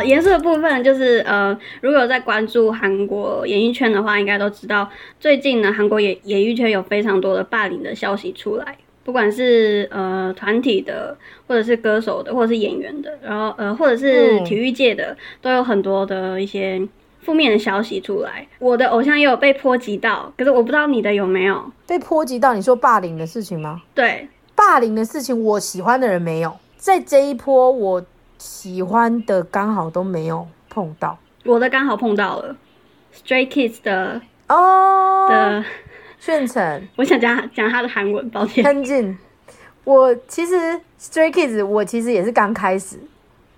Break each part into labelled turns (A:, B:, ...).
A: 好，严肃的部分就是呃，如果有在关注韩国演艺圈的话，应该都知道最近呢，韩国演演艺圈有非常多的霸凌的消息出来，不管是呃团体的，或者是歌手的，或者是演员的，然后呃或者是体育界的，都有很多的一些负面的消息出来。我的偶像也有被波及到，可是我不知道你的有没有
B: 被波及到。你说霸凌的事情吗？
A: 对，
B: 霸凌的事情，我喜欢的人没有，在这一波我。喜欢的刚好都没有碰到，
A: 我的刚好碰到了，Stray Kids 的
B: 哦
A: 的
B: 炫成，
A: 我想讲讲他的韩文，抱歉。
B: 很近，我其实 Stray Kids 我其实也是刚开始，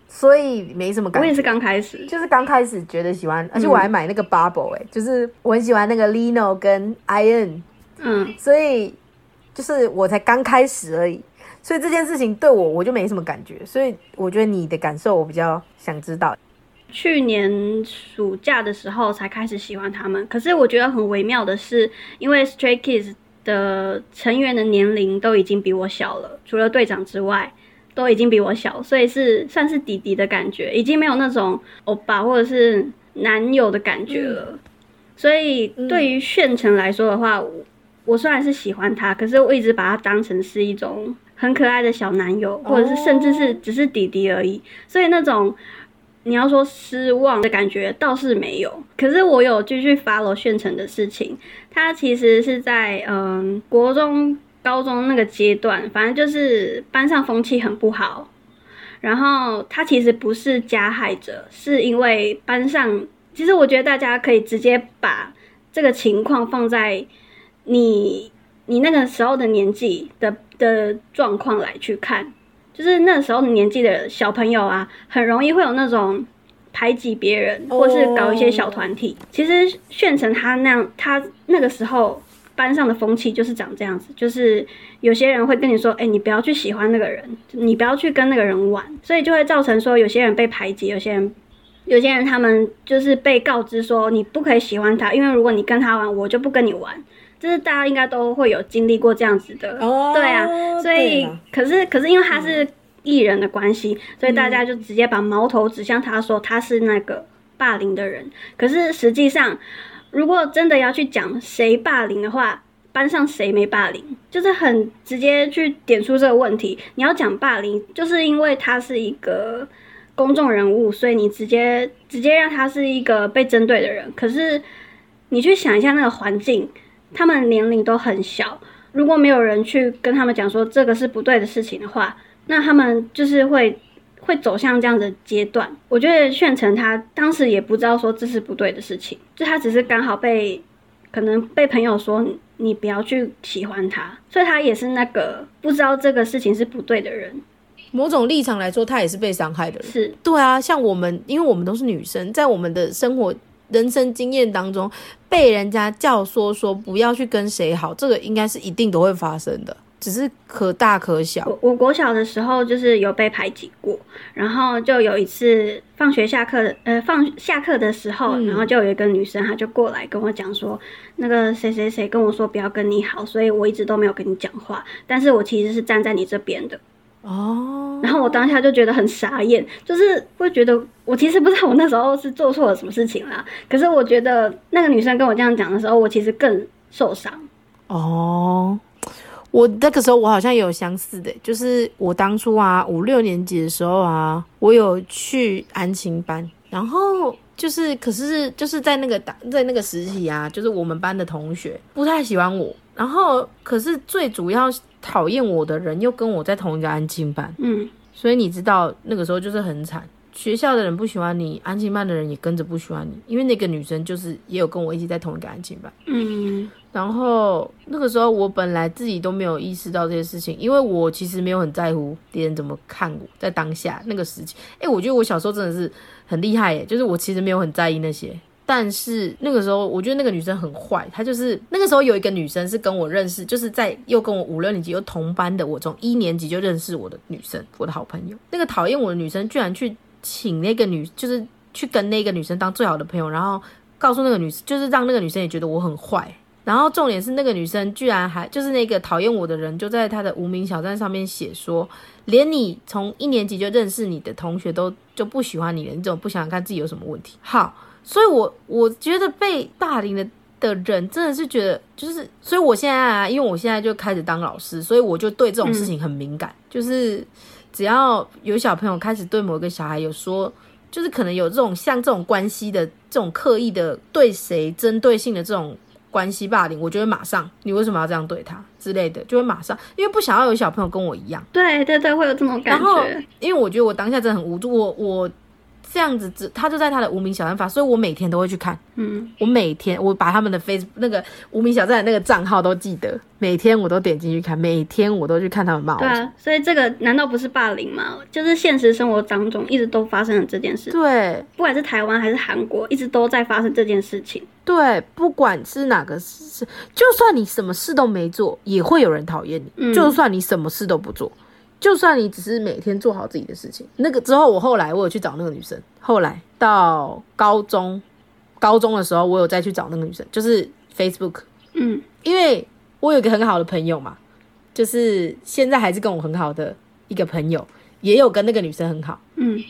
B: 所以没什么感。
A: 我也是刚开始，
B: 就是刚开始觉得喜欢，而且我还买那个 Bubble 哎，就是我很喜欢那个 Lino 跟 Ian，
A: 嗯，
B: 所以就是我才刚开始而已。所以这件事情对我我就没什么感觉，所以我觉得你的感受我比较想知道。
A: 去年暑假的时候才开始喜欢他们，可是我觉得很微妙的是，因为 Stray Kids 的成员的年龄都已经比我小了，除了队长之外都已经比我小，所以是算是弟弟的感觉，已经没有那种欧巴或者是男友的感觉了。所以对于炫成来说的话，我虽然是喜欢他，可是我一直把他当成是一种。很可爱的小男友，或者是甚至是只是弟弟而已，所以那种你要说失望的感觉倒是没有。可是我有继续 follow 炫成的事情，他其实是在嗯国中、高中那个阶段，反正就是班上风气很不好。然后他其实不是加害者，是因为班上，其实我觉得大家可以直接把这个情况放在你。你那个时候的年纪的的状况来去看，就是那时候的年纪的小朋友啊，很容易会有那种排挤别人，或是搞一些小团体。其实炫成他那样，他那个时候班上的风气就是长这样子，就是有些人会跟你说：“哎，你不要去喜欢那个人，你不要去跟那个人玩。”所以就会造成说，有些人被排挤，有些人有些人他们就是被告知说你不可以喜欢他，因为如果你跟他玩，我就不跟你玩。就是大家应该都会有经历过这样子的，对啊，所以可是可是因为他是艺人的关系，所以大家就直接把矛头指向他说他是那个霸凌的人。可是实际上，如果真的要去讲谁霸凌的话，班上谁没霸凌，就是很直接去点出这个问题。你要讲霸凌，就是因为他是一个公众人物，所以你直接直接让他是一个被针对的人。可是你去想一下那个环境。他们年龄都很小，如果没有人去跟他们讲说这个是不对的事情的话，那他们就是会会走向这样的阶段。我觉得炫成他当时也不知道说这是不对的事情，就他只是刚好被可能被朋友说你不要去喜欢他，所以他也是那个不知道这个事情是不对的人。
B: 某种立场来说，他也是被伤害的人。
A: 是
B: 对啊，像我们，因为我们都是女生，在我们的生活。人生经验当中，被人家教唆说不要去跟谁好，这个应该是一定都会发生的，只是可大可小。
A: 我我国小的时候就是有被排挤过，然后就有一次放学下课，呃，放下课的时候，然后就有一个女生，她就过来跟我讲说，那个谁谁谁跟我说不要跟你好，所以我一直都没有跟你讲话，但是我其实是站在你这边的。
B: 哦，
A: 然后我当下就觉得很傻眼，就是会觉得我其实不知道我那时候是做错了什么事情啦。可是我觉得那个女生跟我这样讲的时候，我其实更受伤。
B: 哦，我那个时候我好像有相似的，就是我当初啊五六年级的时候啊，我有去安亲班，然后就是可是就是在那个打在那个时期啊，就是我们班的同学不太喜欢我，然后可是最主要。讨厌我的人又跟我在同一个安静班，
A: 嗯，
B: 所以你知道那个时候就是很惨。学校的人不喜欢你，安静班的人也跟着不喜欢你，因为那个女生就是也有跟我一起在同一个安静班，
A: 嗯。
B: 然后那个时候我本来自己都没有意识到这些事情，因为我其实没有很在乎别人怎么看我，在当下那个时期，哎，我觉得我小时候真的是很厉害耶，就是我其实没有很在意那些。但是那个时候，我觉得那个女生很坏。她就是那个时候有一个女生是跟我认识，就是在又跟我五六年级又同班的，我从一年级就认识我的女生，我的好朋友。那个讨厌我的女生居然去请那个女，就是去跟那个女生当最好的朋友，然后告诉那个女生，就是让那个女生也觉得我很坏。然后重点是那个女生居然还就是那个讨厌我的人，就在她的无名小站上面写说，连你从一年级就认识你的同学都就不喜欢你了，你怎么不想想看自己有什么问题？好，所以我我觉得被霸凌的的人真的是觉得就是，所以我现在啊，因为我现在就开始当老师，所以我就对这种事情很敏感，就是只要有小朋友开始对某一个小孩有说。就是可能有这种像这种关系的这种刻意的对谁针对性的这种关系霸凌，我就会马上你为什么要这样对他之类的，就会马上因为不想要有小朋友跟我一样。
A: 对对对，会有这种感
B: 然后
A: 觉。
B: 因为我觉得我当下真的很无助，我我这样子只他就在他的无名小站发，所以我每天都会去看。
A: 嗯，
B: 我每天我把他们的 face 那个无名小站的那个账号都记得，每天我都点进去看，每天我都去看他们骂我。
A: 对啊，所以这个难道不是霸凌吗？就是现实生活当中一直都发生了这件事，
B: 对
A: 不管是台湾还是韩国，一直都在发生这件事情。
B: 对，不管是哪个事，就算你什么事都没做，也会有人讨厌你。
A: 嗯
B: 就算你什么事都不做，就算你只是每天做好自己的事情。那个之后，我后来我有去找那个女生，后来到高中，高中的时候，我有再去找那个女生，就是 Facebook，
A: 嗯
B: 因为我有一个很好的朋友嘛，就是现在还是跟我很好的一个朋友，也有跟那个女生很好，
A: 嗯，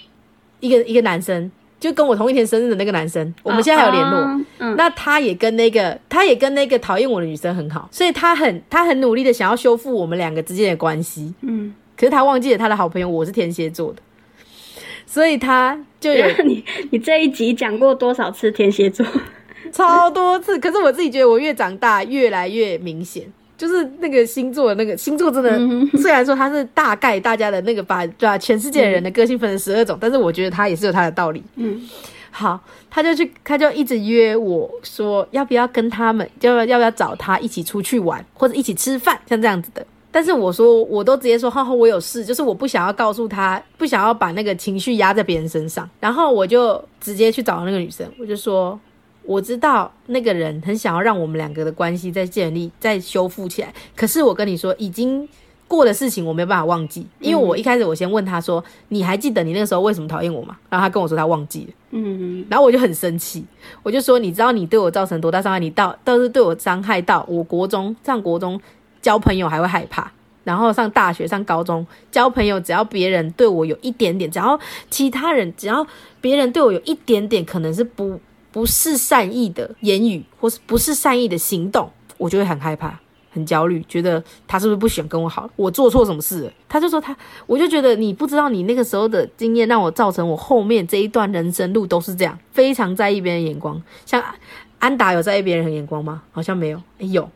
B: 一个一个男生，就跟我同一天生日的那个男生，我们现在还有联络。那他也跟那个，他也跟那个讨厌我的女生很好，所以他很他很努力的想要修复我们两个之间的关系。
A: 嗯，
B: 可是他忘记了他的好朋友我是天蝎座的，所以他就有
A: 你你这一集讲过多少次天蝎座？
B: 超多次。可是我自己觉得我越长大越来越明显，就是那个星座那个星座真的，
A: 嗯
B: 虽然说它是大概大家的那个把把全世界的人的个性分成十二种，但是我觉得它也是有它的道理。
A: 嗯
B: 好，他就去，他就一直约我说要不要跟他们，要不要要不要找他一起出去玩，或者一起吃饭，像这样子的。但是我说，我都直接说，哈哈，我有事，就是我不想要告诉他，不想要把那个情绪压在别人身上。然后我就直接去找那个女生，我就说，我知道那个人很想要让我们两个的关系再建立、再修复起来。可是我跟你说，已经过的事情我没有办法忘记，因为我一开始我先问他说，你还记得你那个时候为什么讨厌我吗？然后他跟我说他忘记了。
A: 嗯
B: 然后我就很生气，我就说，你知道你对我造成多大伤害？你到倒是对我伤害到我国中上国中交朋友还会害怕，然后上大学上高中交朋友，只要别人对我有一点点，只要其他人只要别人对我有一点点可能是不不是善意的言语，或是不是善意的行动，我就会很害怕。很焦虑，觉得他是不是不喜欢跟我好？我做错什么事？他就说他，我就觉得你不知道你那个时候的经验，让我造成我后面这一段人生路都是这样，非常在意别人眼光。像安达有在意别人的眼光吗？好像没，有有，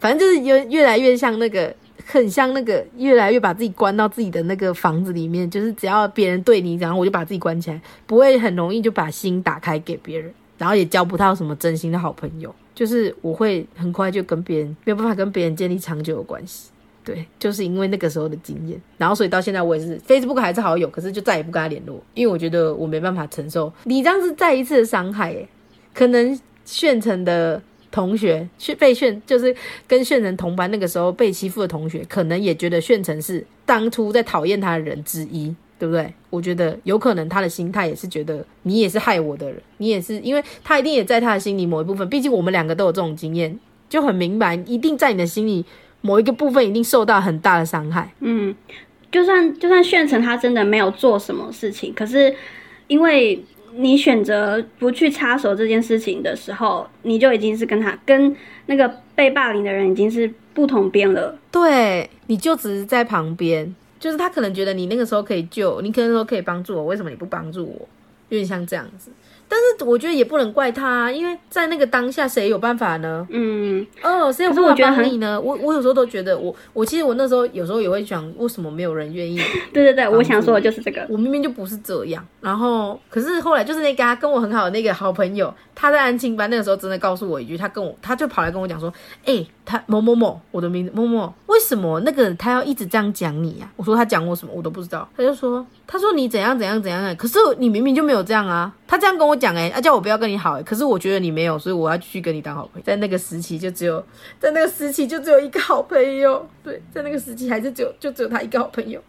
B: 反正就是越越来越像那个，很像那个，越来越把自己关到自己的那个房子里面，就是只要别人对你，然后我就把自己关起来，不会很容易就把心打开给别人，然后也交不到什么真心的好朋友。就是我会很快就跟别人没有办法跟别人建立长久的关系，对，就是因为那个时候的经验，然后所以到现在我也是 Facebook 还是好友，可是就再也不跟他联络，因为我觉得我没办法承受你这样是再一次的伤害，诶，可能炫成的同学去被炫，就是跟炫成同班那个时候被欺负的同学，可能也觉得炫成是当初在讨厌他的人之一。对不对？我觉得有可能他的心态也是觉得你也是害我的人，你也是，因为他一定也在他的心里某一部分，毕竟我们两个都有这种经验，就很明白，一定在你的心里某一个部分一定受到很大的伤害。
A: 嗯，就算就算炫成他真的没有做什么事情，可是因为你选择不去插手这件事情的时候，你就已经是跟他跟那个被霸凌的人已经是不同边了。
B: 对，你就只是在旁边，就是他可能觉得你那个时候可以救，你可能说可以帮助我，为什么你不帮助我？有点像这样子。但是我觉得也不能怪他、啊，因为在那个当下，谁有办法呢？
A: 嗯，
B: 哦，谁有办法帮你呢？我我有时候都觉得我，我其实我那时候有时候也会想，为什么没有人愿意？
A: 对对对，我想说的就是这个。
B: 我明明就不是这样。然后，可是后来就是那个他跟我很好的那个好朋友，他在安庆班那个时候真的告诉我一句，他跟我他就跑来跟我讲说，哎、他某某某，我的名字某某，为什么？那个他要一直这样讲你呀、我说他讲我什么我都不知道，他就说他说你怎样怎样怎样、欸，可是你明明就没有这样啊，他这样跟我讲哎、啊叫我不要跟你好哎、可是我觉得你没有，所以我要继续跟你当好朋友。在那个时期就只有在那个时期就只有一个好朋友，对，在那个时期还是只有就只有他一个好朋友。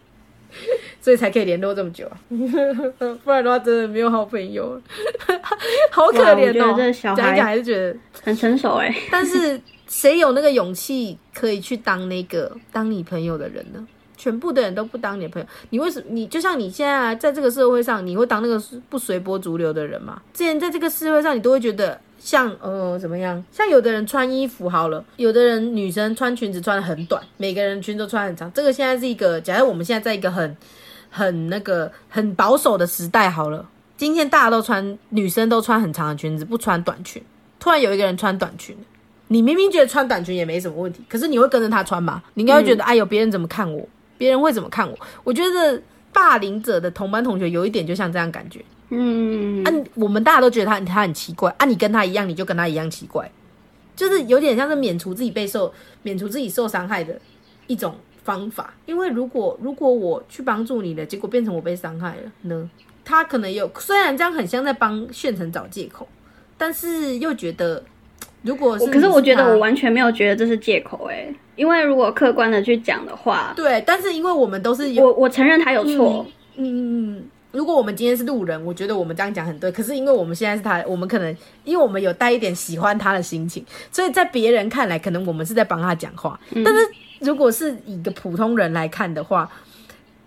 B: 所以才可以联络这么久啊，不然的话真的没有好朋友，好可怜哦。讲一讲
A: 孩
B: 还是觉得，
A: 很成熟哎、
B: 但是谁有那个勇气可以去当那个当你朋友的人呢？全部的人都不当你的朋友，你为什么？你就像你现在在这个社会上，你会当那个不随波逐流的人吗？之前在这个社会上，你都会觉得像呃怎么样？像有的人穿衣服好了，有的人女生穿裙子穿的很短，每个人裙子都穿很长。这个现在是一个，假如我们现在在一个很很那个很保守的时代好了，今天大家都穿女生都穿很长的裙子，不穿短裙。突然有一个人穿短裙，你明明觉得穿短裙也没什么问题，可是你会跟着他穿吗？你应该会觉得，哎呦，别人怎么看我？别人会怎么看我？我觉得霸凌者的同班同学有一点就像这样感觉，
A: 嗯，
B: 啊，我们大家都觉得他他很奇怪，啊，你跟他一样，你就跟他一样奇怪，就是有点像是免除自己被受免除自己受伤害的一种方法。因为如果如果我去帮助你了，结果变成我被伤害了呢？他可能有虽然这样很像在帮炫成找借口，但是又觉得如果是
A: 可是我觉得我完全没有觉得这是借口哎、因为如果客观的去讲的话，
B: 对，但是因为我们都是有
A: 我我承认他有错，
B: 嗯，嗯，如果我们今天是路人，我觉得我们这样讲很对。可是因为我们现在是他，我们可能因为我们有带一点喜欢他的心情，所以在别人看来，可能我们是在帮他讲话。但是如果是以一个普通人来看的话，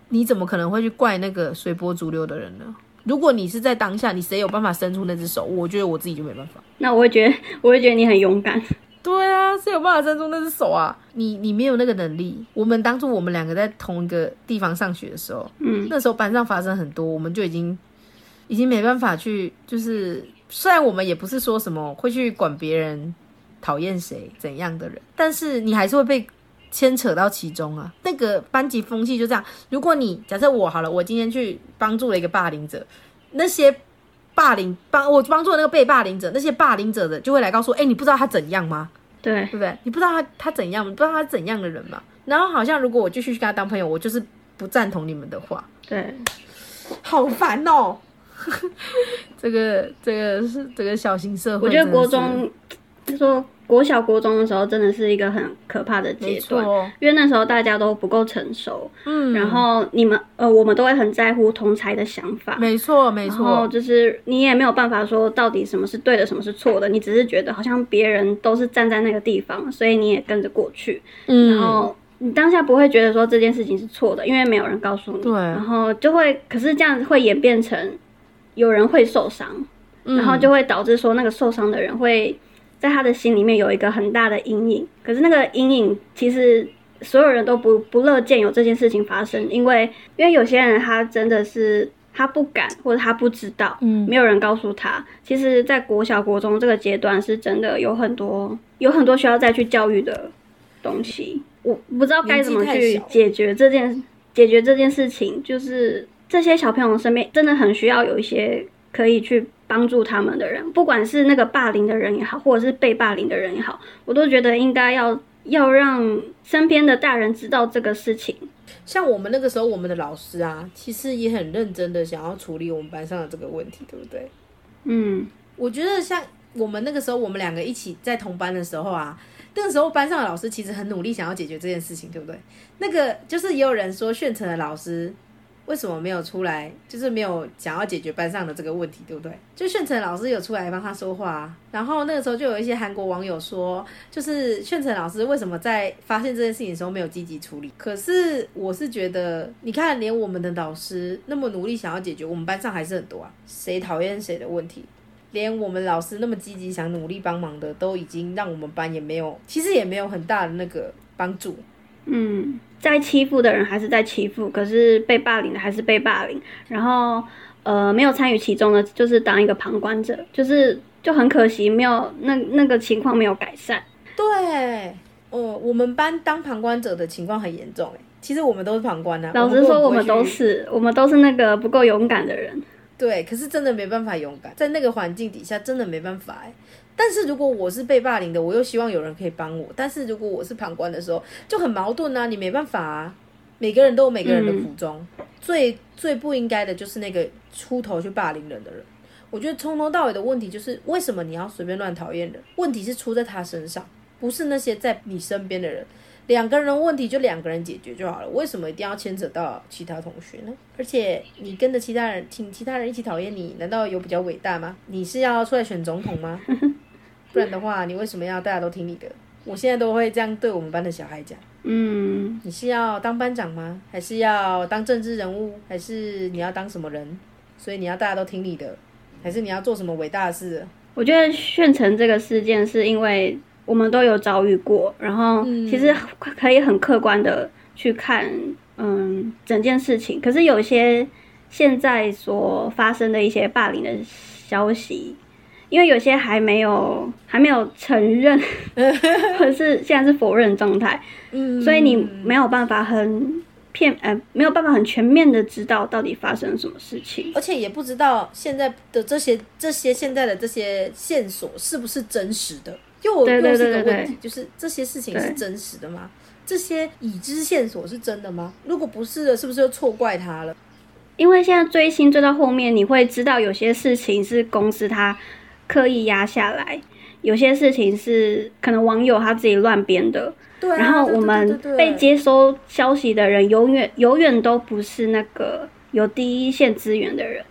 B: 你怎么可能会去怪那个随波逐流的人呢？如果你是在当下，你谁有办法伸出那只手？我觉得我自己就没办法。
A: 那我会觉得我会觉得你很勇敢。
B: 对啊，谁有办法伸出那只手啊？你你没有那个能力。我们当初我们两个在同一个地方上学的时候，
A: 嗯，
B: 那时候班上发生很多，我们就已经已经没办法去，就是虽然我们也不是说什么会去管别人讨厌谁怎样的人，但是你还是会被牵扯到其中啊。那个班级风气就这样，如果你假设我好了，我今天去帮助了一个霸凌者，那些。霸凌帮我帮助的那个被霸凌者，那些霸凌者的就会来告诉我，哎、你不知道他怎样吗？
A: 对
B: 对不对？你不知道他他怎样，你不知道他怎样的人嘛。然后好像如果我继续跟他当朋友，我就是不赞同你们的话，
A: 对，
B: 好烦哦。这个这个是这个小型社会
A: 我觉得国中，就说国小国中的时候，真的是一个很可怕的阶段，因为那时候大家都不够成熟，
B: 嗯，
A: 然后你们呃，我们都会很在乎同才的想法。
B: 没错没
A: 然后
B: 错，
A: 就是你也没有办法说到底什么是对的，什么是错的，你只是觉得好像别人都是站在那个地方，所以你也跟着过去。
B: 嗯，
A: 然后你当下不会觉得说这件事情是错的，因为没有人告诉你。
B: 对
A: 然后就会，可是这样子会演变成有人会受伤，
B: 嗯
A: 然后就会导致说那个受伤的人会在他的心里面有一个很大的阴影。可是那个阴影其实所有人都不不乐见有这件事情发生，因为因为有些人他真的是。他不敢，或者他不知道，
B: 嗯
A: 没有人告诉他。其实，在国小、国中这个阶段，是真的有很多、有很多需要再去教育的东西。我不知道该怎么去解决这件解决这件事情，就是这些小朋友身边真的很需要有一些可以去帮助他们的人，不管是那个霸凌的人也好，或者是被霸凌的人也好，我都觉得应该要要让身边的大人知道这个事情。
B: 像我们那个时候，我们的老师啊，其实也很认真的想要处理我们班上的这个问题，对不对？
A: 嗯，
B: 我觉得像我们那个时候，我们两个一起在同班的时候啊，那个时候班上的老师其实很努力想要解决这件事情，对不对？那个就是也有人说炫成的老师为什么没有出来，就是没有想要解决班上的这个问题，对不对？就炫成老师有出来帮他说话、然后那个时候就有一些韩国网友说，就是炫成老师为什么在发现这件事情的时候没有积极处理？可是我是觉得，你看连我们的老师那么努力想要解决，我们班上还是很多啊，谁讨厌谁的问题。连我们老师那么积极想努力帮忙的，都已经让我们班也没有，其实也没有很大的那个帮助。
A: 嗯，在欺负的人还是在欺负，可是被霸凌的还是被霸凌，然后呃没有参与其中的，就是当一个旁观者，就是就很可惜，没有那那个情况没有改善。
B: 对，呃，我们班当旁观者的情况很严重诶。其实我们都是旁观啊。
A: 老实说，我们都是，我们都是那个不够勇敢的人。
B: 对，可是真的没办法勇敢，在那个环境底下真的没办法哎。但是如果我是被霸凌的，我又希望有人可以帮我。但是如果我是旁观的时候，就很矛盾啊，你没办法啊。每个人都有每个人的苦衷，最最不应该的就是那个出头去霸凌人的人。我觉得从头到尾的问题就是，为什么你要随便乱讨厌人？问题是出在他身上，不是那些在你身边的人。两个人的问题就两个人解决就好了，为什么一定要牵扯到其他同学呢？而且你跟着其他人，请其他人一起讨厌你，难道有比较伟大吗？你是要出来选总统吗？不然的话，你为什么要大家都听你的？我现在都会这样对我们班的小孩讲。
A: 嗯，
B: 你是要当班长吗？还是要当政治人物？还是你要当什么人？所以你要大家都听你的，还是你要做什么伟大的事？
A: 我觉得炫成这个事件是因为我们都有遭遇过，然后其实可以很客观的去看，嗯，整件事情。可是有些现在所发生的一些霸凌的消息。因为有些还没有还没有承认，或者是现在是否认状态，嗯，所以你没有办法很片呃没有办法很全面的知道到底发生了什么事情，
B: 而且也不知道现在的这些这些现在的这些线索是不是真实的，又又是一个问题，就是这些事情是真实的吗？这些已知线索是真的吗？如果不是的，是不是又错怪他了？
A: 因为现在追星追到后面，你会知道有些事情是公司他。刻意压下来，有些事情是可能网友他自己乱编的，
B: 对。
A: 然后我们被接收消息的人，永远永远都不是那个有第一线资源的人，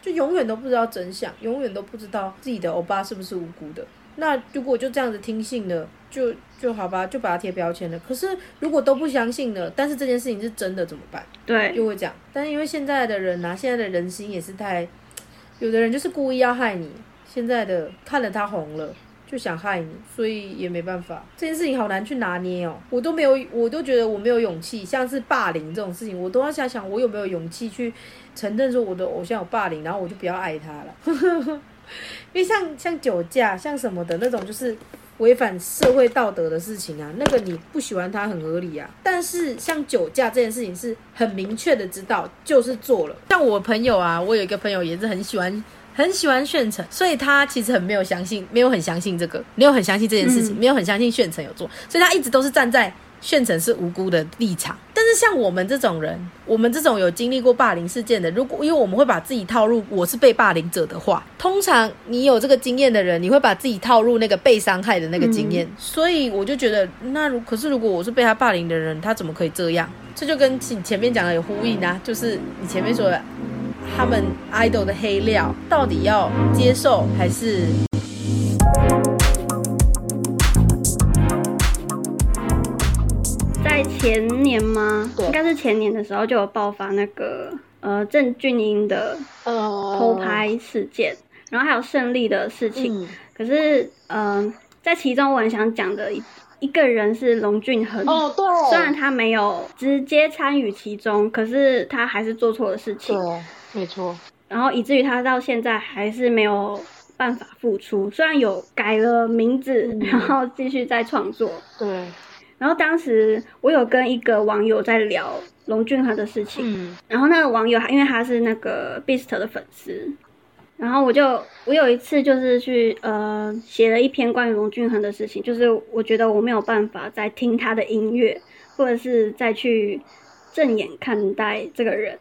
B: 就永远都不知道真相，永远都不知道自己的欧巴是不是无辜的。那如果就这样子听信了，就就好吧，就把它贴标签了。可是如果都不相信了，但是这件事情是真的怎么办？
A: 对，
B: 就会讲。但是因为现在的人呐，现在的人心也是太，有的人就是故意要害你。现在的看了他红了，就想害你，所以也没办法。这件事情好难去拿捏哦，我都没有，我都觉得我没有勇气。像是霸凌这种事情，我都要想想我有没有勇气去承认说我的偶像有霸凌，然后我就不要爱他了。因为像像酒驾，像什么的那种，就是违反社会道德的事情啊，那个你不喜欢他很合理啊。但是像酒驾这件事情，是很明确的知道就是做了。像我朋友啊，我有一个朋友也是很喜欢。很喜欢炫成，所以他其实很没有相信，没有很相信这个，没有很相信这件事情，没有很相信炫成有做，所以他一直都是站在炫成是无辜的立场。但是像我们这种人，我们这种有经历过霸凌事件的，如果因为我们会把自己套入我是被霸凌者的话，通常你有这个经验的人，你会把自己套入那个被伤害的那个经验，所以我就觉得，那如可是如果我是被他霸凌的人，他怎么可以这样？这就跟前前面讲的有呼应啊，就是你前面说的。他们 idol 的黑料到底要接受还是？
A: 在前年吗？应该是前年的时候就有爆发那个呃郑俊英的偷拍事件，然后还有胜利的事情。可是嗯，在其中我很想讲的一一个人是龙俊亨。
B: 哦，对。
A: 虽然他没有直接参与其中，可是他还是做错了事情。
B: 对。没错，
A: 然后以至于他到现在还是没有办法复出，虽然有改了名字，然后继续在创作。
B: 对。
A: 然后当时我有跟一个网友在聊龙俊亨的事情，嗯，然后那个网友因为他是那个 Beast 的粉丝，然后我就我有一次就是去呃写了一篇关于龙俊恒的事情，就是我觉得我没有办法再听他的音乐，或者是再去正眼看待这个人。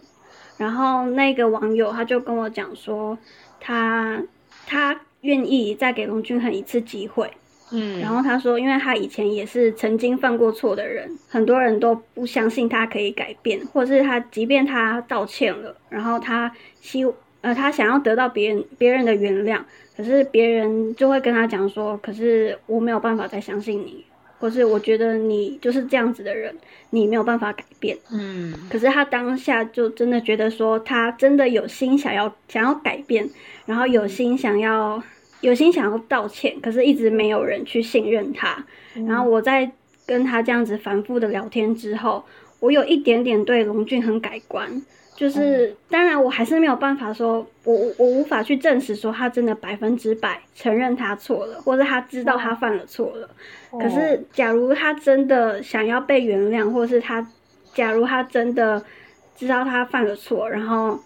A: 然后那个网友他就跟我讲说，他他愿意再给龙俊亨一次机会，嗯，然后他说，因为他以前也是曾经犯过错的人，很多人都不相信他可以改变，或者是他即便他道歉了，然后他希呃他想要得到别人别人的原谅，可是别人就会跟他讲说，可是我没有办法再相信你。或是我觉得你就是这样子的人，你没有办法改变。嗯，可是他当下就真的觉得说，他真的有心想要想要改变，然后有心想要有心想要道歉，可是一直没有人去信任他。然后我在跟他这样子反复的聊天之后，我有一点点对龙俊很改观。就是，当然我还是没有办法说，我我无法去证实说他真的百分之百承认他错了，或者他知道他犯了错了。可是，假如他真的想要被原谅，或是他，假如他真的知道他犯了错，然后。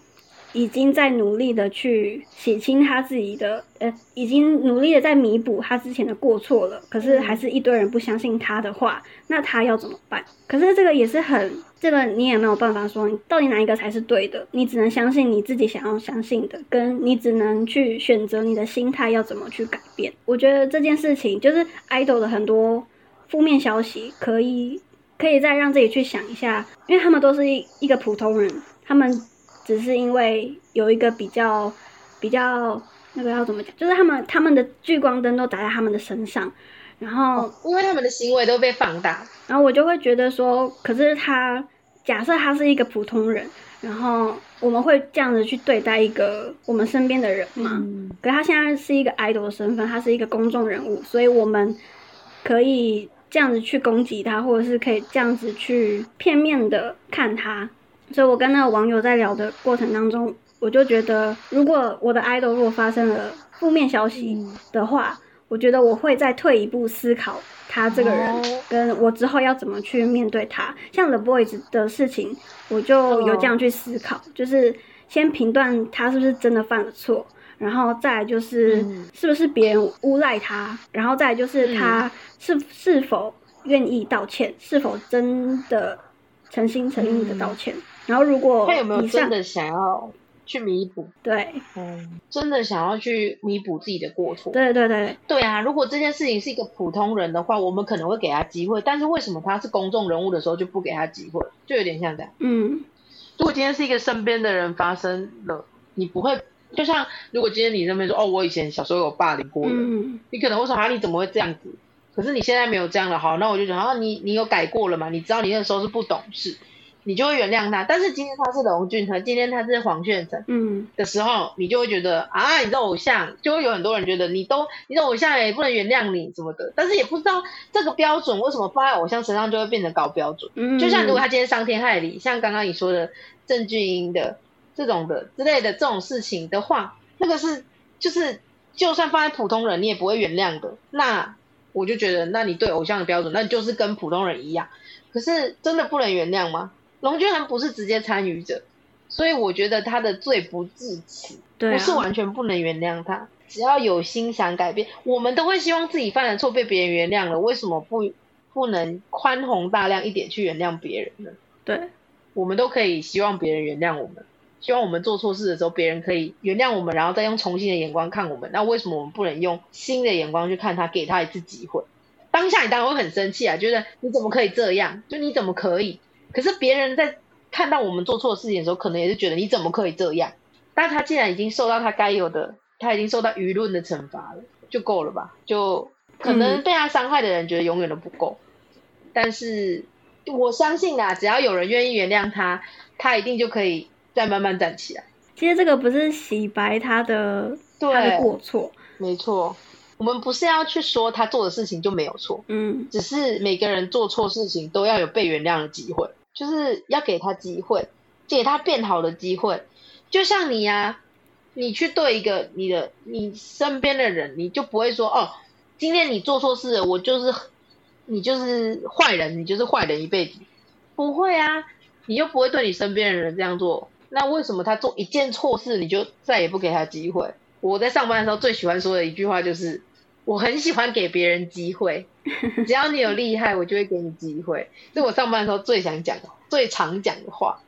A: 已经在努力的去洗清他自己的，呃，已经努力的在弥补他之前的过错了。可是还是一堆人不相信他的话，那他要怎么办？可是这个也是很，这个你也没有办法说，你到底哪一个才是对的？你只能相信你自己想要相信的，跟你只能去选择你的心态要怎么去改变。我觉得这件事情就是 idol 的很多负面消息可以。可以再让自己去想一下，因为他们都是一一个普通人，他们只是因为有一个比较比较那个要怎么讲，就是他们他们的聚光灯都打在他们的身上，然后、
B: 哦因为他们的行为都被放大。
A: 然后我就会觉得说，可是他假设他是一个普通人，然后我们会这样子去对待一个我们身边的人吗？
C: 嗯，
A: 可是他现在是一个 idol 的身份，他是一个公众人物，所以我们可以这样子去攻击他，或者是可以这样子去片面的看他。所以我跟那个网友在聊的过程当中，我就觉得，如果我的 idol 如果发生了负面消息的话，我觉得我会再退一步思考他这个人，
B: 哦
A: 跟我之后要怎么去面对他。像 The Boys 的事情，我就有这样去思考，就是先评断他是不是真的犯了错，然后再来就是
B: 嗯
A: 是不是别人诬赖他，然后再来就是他是是否愿意道歉，是否真的诚心诚意的道歉。然后如果
B: 他有没有真的想要去弥补？
A: 对
B: 嗯，真的想要去弥补自己的过错？
A: 对对对，
B: 对啊，如果这件事情是一个普通人的话，我们可能会给他机会，但是为什么他是公众人物的时候就不给他机会？就有点像这样。
A: 嗯
B: 如果今天是一个身边的人发生了，你不会，就像如果今天你身边说，哦，我以前小时候有霸凌过人，
A: 嗯
B: 你可能会说，啊，你怎么会这样子？可是你现在没有这样了，好，那我就讲，啊，你你有改过了嘛？你知道你那时候是不懂事，你就会原谅他。但是今天他是龙俊和今天他是黄炫成
A: 嗯
B: 的时候，你就会觉得啊，你的偶像，就会有很多人觉得你都你的偶像也不能原谅你什么的，但是也不知道这个标准为什么放在偶像身上就会变成高标准。
A: 嗯，
B: 就像如果他今天伤天害理，像刚刚你说的郑俊英的这种的之类的这种事情的话，那个是就是就算放在普通人，你也不会原谅的。那我就觉得，那你对偶像的标准，那就是跟普通人一样。可是真的不能原谅吗？龙俊涵不是直接参与者，所以我觉得他的罪不至此，
A: 对啊
B: 不是完全不能原谅他。只要有心想改变，我们都会希望自己犯的错被别人原谅了，为什么不不能宽宏大量一点去原谅别人呢？
A: 对
B: 我们都可以希望别人原谅我们，希望我们做错事的时候，别人可以原谅我们，然后再用重新的眼光看我们。那为什么我们不能用新的眼光去看他，给他一次机会？当下你当然会很生气啊，觉得你怎么可以这样？就你怎么可以？可是别人在看到我们做错事情的时候，可能也是觉得你怎么可以这样？但他既然已经受到他该有的，他已经受到舆论的惩罚了，就够了吧？就可能
A: 嗯
B: 被他伤害的人觉得永远都不够，但是我相信啊，只要有人愿意原谅他，他一定就可以再慢慢站起来。
A: 其实这个不是洗白他的
B: 对
A: 他的过错，
B: 没错，我们不是要去说他做的事情就没有错，
A: 嗯
B: 只是每个人做错事情都要有被原谅的机会，就是要给他机会，给他变好的机会。就像你呀、你去对一个你的你身边的人，你就不会说哦，今天你做错事了，我就是你就是坏人，你就是坏人一辈子。不会啊，你又不会对你身边的人这样做，那为什么他做一件错事，你就再也不给他机会？我在上班的时候最喜欢说的一句话就是，我很喜欢给别人机会，只要你有厉害，我就会给你机会。这是我上班的时候最想讲、最常讲的话。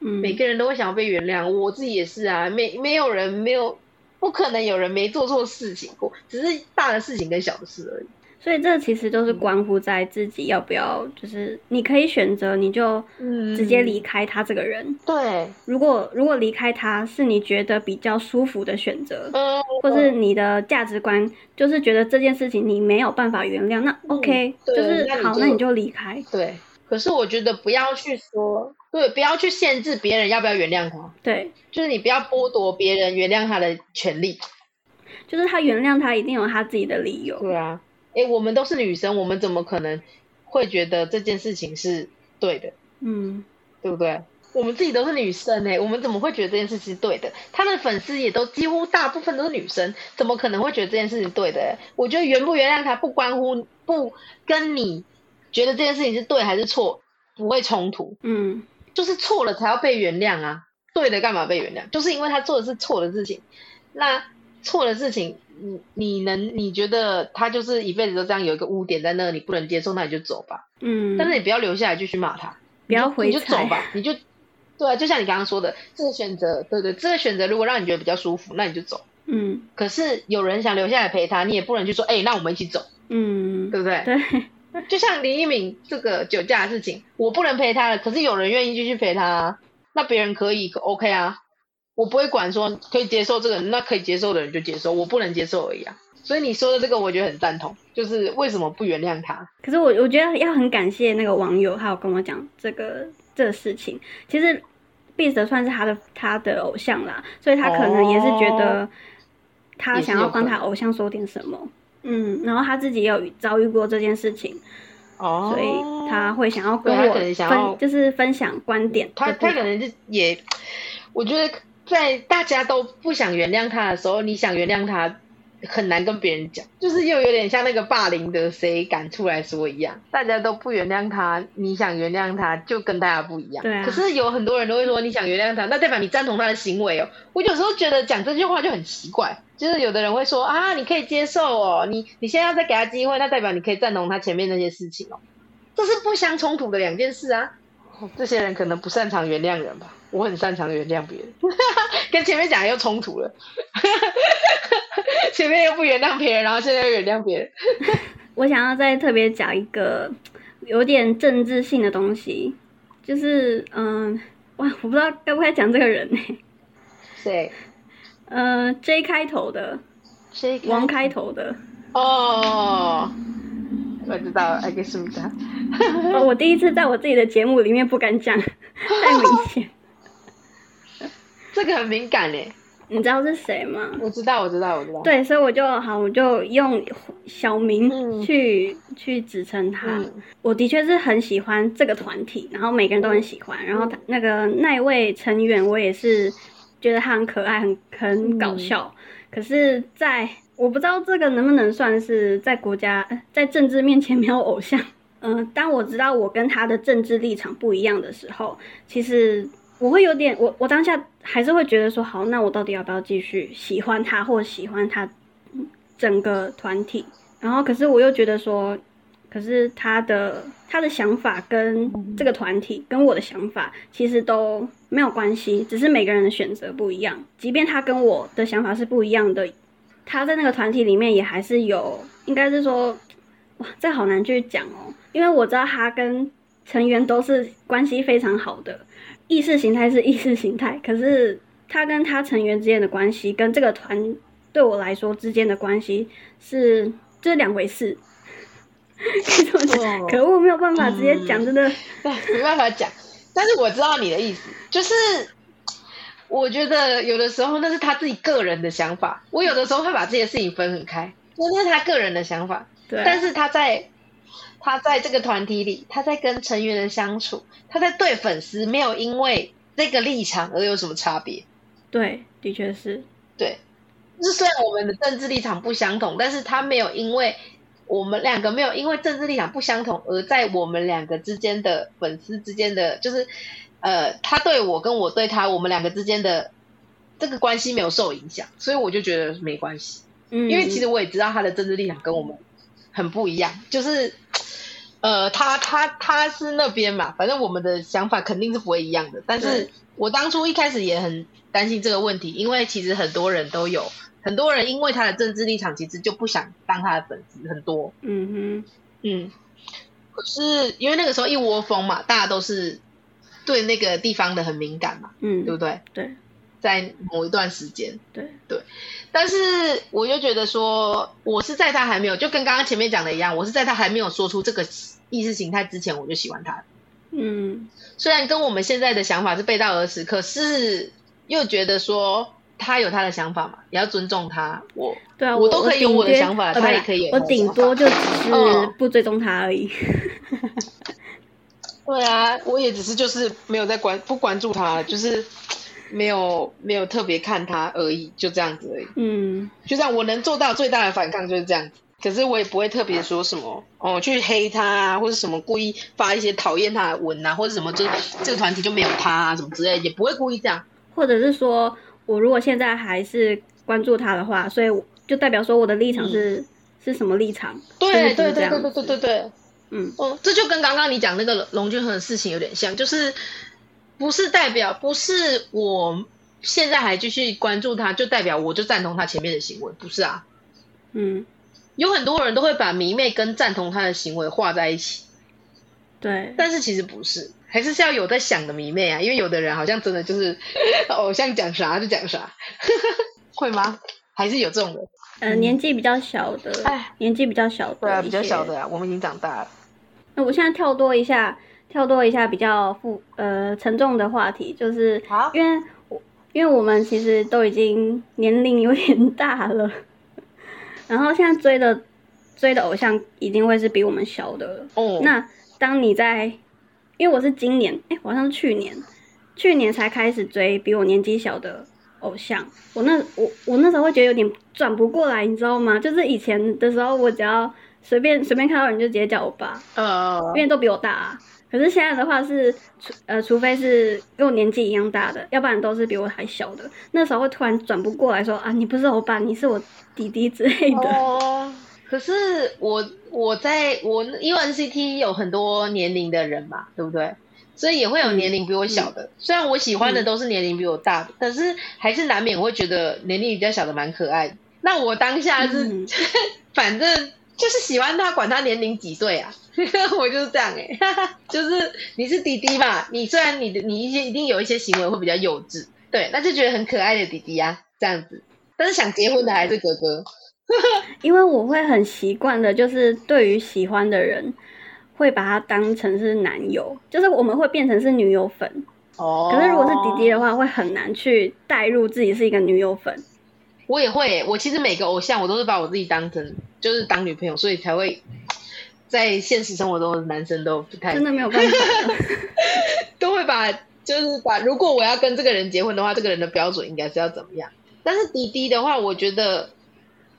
A: 嗯，
B: 每个人都会想要被原谅，我自己也是啊。没没有人没有，不可能有人没做错事情过，只是大的事情跟小的事而已。
A: 所以这其实都是关乎在自己要不要，就是你可以选择，你就
B: 嗯
A: 直接离开他这个人。
B: 对，
A: 如果如果离开他是你觉得比较舒服的选择，
B: 嗯，
A: 或是你的价值观就是觉得这件事情你没有办法原谅，那 OK，、
B: 嗯
A: 就是好，
B: 那你就
A: 离开。
B: 对。可是我觉得不要去说，对，不要去限制别人要不要原谅他，
A: 对，
B: 就是你不要剥夺别人原谅他的权利。
A: 就是他原谅他一定有他自己的理由。
B: 对啊，诶，我们都是女生，我们怎么可能会觉得这件事情是对的？
A: 嗯，
B: 对不对？我们自己都是女生哎、我们怎么会觉得这件事情是对的？他的粉丝也都几乎大部分都是女生，怎么可能会觉得这件事情对的、欸？我觉得原不原谅他不关乎不跟你觉得这件事情是对还是错不会冲突，
A: 嗯，
B: 就是错了才要被原谅啊，对的干嘛被原谅？就是因为他做的是错的事情，那错的事情，你你能你觉得他就是一辈子都这样有一个污点在那，你不能接受，那你就走吧。
A: 嗯，
B: 但是你不要留下来继续骂他，
A: 不要
B: 你就你就走吧，你就对啊，就像你刚刚说的，这个选择，对对，这个选择如果让你觉得比较舒服，那你就走。
A: 嗯
B: 可是有人想留下来陪他，你也不能去说，哎、那我们一起走，
A: 嗯，
B: 对不对？
A: 对，
B: 就像林一敏这个酒驾的事情，我不能陪他了，可是有人愿意继续陪他啊，那别人可以，OK 啊，我不会管说可以接受这个，那可以接受的人就接受，我不能接受而已啊。所以你说的这个，我觉得很赞同，就是为什么不原谅他？
A: 可是我我觉得要很感谢那个网友，他有跟我讲这个这个事情。其实 Beast 算是他的他的偶像啦，所以他可能也是觉得他想要帮他偶像说点什么。嗯，然后他自己也有遭遇过这件事情，
B: 哦，
A: 所以他会想要跟我分，就是分享观点。
B: 他他可能是也，我觉得在大家都不想原谅他的时候，你想原谅他。很难跟别人讲，就是又有点像那个霸凌的谁敢出来说一样，大家都不原谅他，你想原谅他就跟大家不一样。
A: 对啊
B: 可是有很多人都会说你想原谅他，那代表你赞同他的行为哦。我有时候觉得讲这句话就很奇怪，就是有的人会说啊，你可以接受哦，你你现在要再给他机会，那代表你可以赞同他前面那些事情哦。这是不相冲突的两件事啊。哦这些人可能不擅长原谅人吧，我很擅长原谅别人，跟前面讲的又冲突了。前面又不原谅别人，然后现在又原谅别人。
A: 我想要再特别讲一个有点政治性的东西，就是嗯，哇，我不知道该不该讲这个人呢、
B: 谁？
A: 呃，J 开头的，
B: 谁？
A: 王开头的。
B: 哦，我知道，I guess 他。
A: 哦，我第一次在我自己的节目里面不敢讲，太明显。
B: 这个很敏感嘞，
A: 你知道是谁吗？
B: 我知道，我知道，我知道。
A: 对，所以我就好，我就用小名
B: 嗯
A: 去、去指称他。
B: 嗯
A: 我的确是很喜欢这个团体，然后每个人都很喜欢，然后他那个那一位成员，我也是觉得他很可爱，很很搞笑。可是在，我不知道这个能不能算是在国家 在政治面前没有偶像。嗯、当我知道我跟他的政治立场不一样的时候，其实我会有点，我我当下还是会觉得说，好，那我到底要不要继续喜欢他，或喜欢他整个团体？然后可是我又觉得说，可是他的他的想法跟这个团体跟我的想法其实都没有关系，只是每个人的选择不一样。即便他跟我的想法是不一样的，他在那个团体里面也还是有，应该是说，哇，这好难去讲哦，因为我知道他跟成员都是关系非常好的，意识形态是意识形态，可是他跟他成员之间的关系跟这个团对我来说之间的关系是这两回事。可恶，没有办法直接讲，真的。
B: 对，没办法讲。但是我知道你的意思，就是我觉得有的时候那是他自己个人的想法，我有的时候会把这些事情分很开，那是他个人的想法。
A: 对，
B: 但是他在他在这个团体里，他在跟成员的相处，他在对粉丝没有因为这个立场而有什么差别。
A: 对，的确是，
B: 对，就是虽然我们的政治立场不相同，但是他没有因为我们两个没有因为政治立场不相同而在我们两个之间的粉丝之间的，就是呃，他对我跟我对他，我们两个之间的这个关系没有受影响，所以我就觉得没关系。
A: 嗯，
B: 因为其实我也知道他的政治立场跟我们很不一样，就是呃，他他他是那边嘛，反正我们的想法肯定是不会一样的。但是我当初一开始也很担心这个问题，因为其实很多人都有，很多人因为他的政治立场，其实就不想当他的粉丝，很多，
A: 嗯哼
B: 嗯。可是因为那个时候一窝蜂嘛，大家都是对那个地方的很敏感嘛，
A: 嗯，
B: 对不对？
A: 对
B: 在某一段时间，
A: 对对，
B: 但是我就觉得说，我是在他还没有，就跟刚刚前面讲的一样，我是在他还没有说出这个意识形态之前，我就喜欢他。
A: 嗯，
B: 虽然跟我们现在的想法是背道而驰，可是又觉得说他有他的想法嘛，也要尊重他。我
A: 对啊，
B: 我都可以有我的想法他也可以有
A: 我顶多就只是
B: 嗯
A: 不追踪他而已。
B: 对啊，我也只是就是没有在关不关注他，就是没有没有特别看他而已，就这样子而已。
A: 嗯，
B: 就这样，我能做到最大的反抗就是这样子。可是我也不会特别说什么哦，去黑他啊，或者什么故意发一些讨厌他的文啊，或者什么，就是这个团体就没有他啊，什么之类，也不会故意这样。
A: 或者是说我如果现在还是关注他的话，所以就代表说我的立场是、是什么立场？
B: 对对对对对对对，
A: 嗯，
B: 哦，这就跟刚刚你讲那个龙俊亨的事情有点像，就是不是代表不是我现在还继续关注他，就代表我就赞同他前面的行为，不是啊？
A: 嗯，
B: 有很多人都会把迷妹跟赞同他的行为画在一起，
A: 对，
B: 但是其实不是，还是是要有在想的迷妹啊，因为有的人好像真的就是 偶像讲啥就讲啥，会吗？还是有这种人？
A: 呃，年纪比较小的，
B: 哎
A: 年纪比较小的，
B: 对啊，比较小。的啊，我们已经长大了。
A: 那我现在跳多一下，跳多一下比较负呃沉重的话题，就是
B: 好
A: 因为我因为我们其实都已经年龄有点大了，然后现在追的追的偶像一定会是比我们小的了。
B: 哦，
A: 那当你在，因为我是今年，哎、好像是去年，去年才开始追比我年纪小的偶像。我那我我那时候会觉得有点转不过来，你知道吗？就是以前的时候，我只要随便随便看到人就直接叫我爸，
B: 呃
A: 因，为都比我大、啊。可是现在的话是，除呃，除非是跟我年纪一样大的，要不然都是比我还小的。那时候会突然转不过来说啊，你不是我爸，你是我弟弟之类的。
B: 哦，可是我我在我因为 NCT 有很多年龄的人嘛，对不对？所以也会有年龄比我小的。虽然我喜欢的都是年龄比我大的，但是还是难免会觉得年龄比较小的蛮可爱的。那我当下是，
A: 嗯
B: 反正就是喜欢他，管他年龄几岁啊。我就是这样哎、就是你是弟弟嘛，你虽然你的你一些一定有一些行为会比较幼稚，对，那就觉得很可爱的弟弟啊，这样子。但是想结婚的还是哥哥。
A: 因为我会很习惯的，就是对于喜欢的人，会把他当成是男友，就是我们会变成是女友粉。
B: 哦
A: 可是如果是弟弟的话，会很难去带入自己是一个女友粉。
B: 我也会，我其实每个偶像我都是把我自己当成就是当女朋友，所以才会在现实生活中的男生都不太
A: 真的没有办法了。
B: 都会把就是把如果我要跟这个人结婚的话，这个人的标准应该是要怎么样？但是迪迪的话，我觉得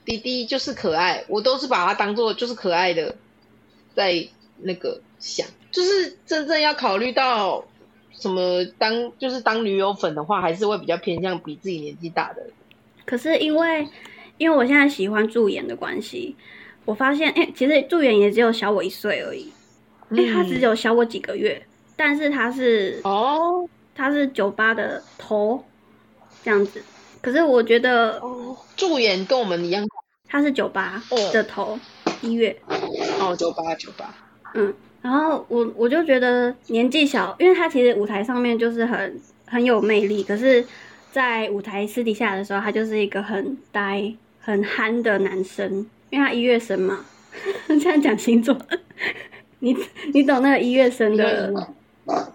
B: 迪迪就是可爱，我都是把它当做就是可爱的，在那个想，就是真正要考虑到什么当就是当女友粉的话，还是会比较偏向比自己年纪大的人。
A: 可是因为因为我现在喜欢助演的关系，我发现哎、其实助演也只有小我一岁而已，哎、他只有小我几个月，但是他是
B: 哦
A: 他是酒吧的头这样子。可是我觉得
B: 哦，助演跟我们一样
A: 他是酒吧的头，一月，
B: 哦，酒吧酒吧，
A: 嗯，然后我我就觉得年纪小，因为他其实舞台上面就是很很有魅力，可是，在舞台私底下的时候，他就是一个很呆、很憨的男生，因为他一月生嘛。这样讲星座，你你懂那个一月生的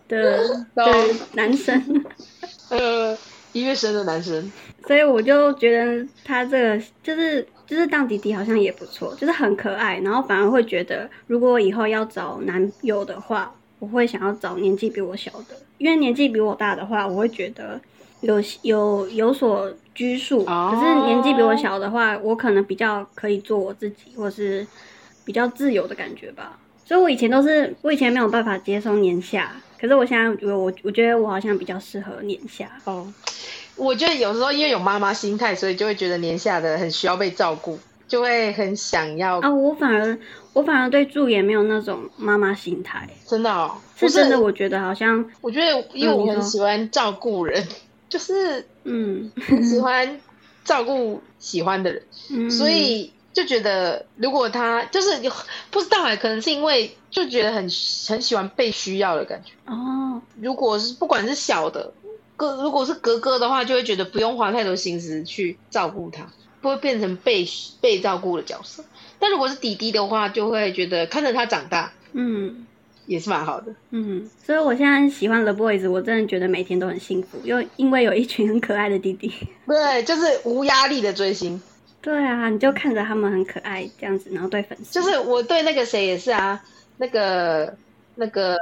A: 的的男生，
B: 呃，一月生的男生，
A: 所以我就觉得他这个就是就是当弟弟好像也不错，就是很可爱，然后反而会觉得，如果我以后要找男友的话，我会想要找年纪比我小的，因为年纪比我大的话，我会觉得有有有所拘束，
B: 哦
A: 可是年纪比我小的话，我可能比较可以做我自己，或是比较自由的感觉吧。所以我以前都是，我以前没有办法接受年下，可是我现在我我我觉得我好像比较适合年下。
B: 哦，我觉得有时候因为有妈妈心态，所以就会觉得年下的很需要被照顾，就会很想要，
A: 啊，我反而我反而对助也没有那种妈妈心态，
B: 真的
A: 是真的，我觉得好像
B: 我觉得因为我很喜欢照顾人，就是
A: 嗯。
B: 很喜欢照顾喜欢的人，
A: 嗯，
B: 所以就觉得如果他就是不知道哎，可能是因为就觉得很很喜欢被需要的感觉。
A: 哦，
B: 如果是不管是小的哥，如果是哥哥的话，就会觉得不用花太多心思去照顾他，不会变成被被照顾的角色。但如果是弟弟的话，就会觉得看着他长大
A: 嗯
B: 也是蛮好的。
A: 嗯，所以我现在喜欢 The Boys，我真的觉得每天都很幸福，因为因为有一群很可爱的弟弟。
B: 对，就是无压力的追星。
A: 对啊，你就看着他们很可爱这样子，然后对粉丝
B: 就是我对那个谁也是啊，那个那个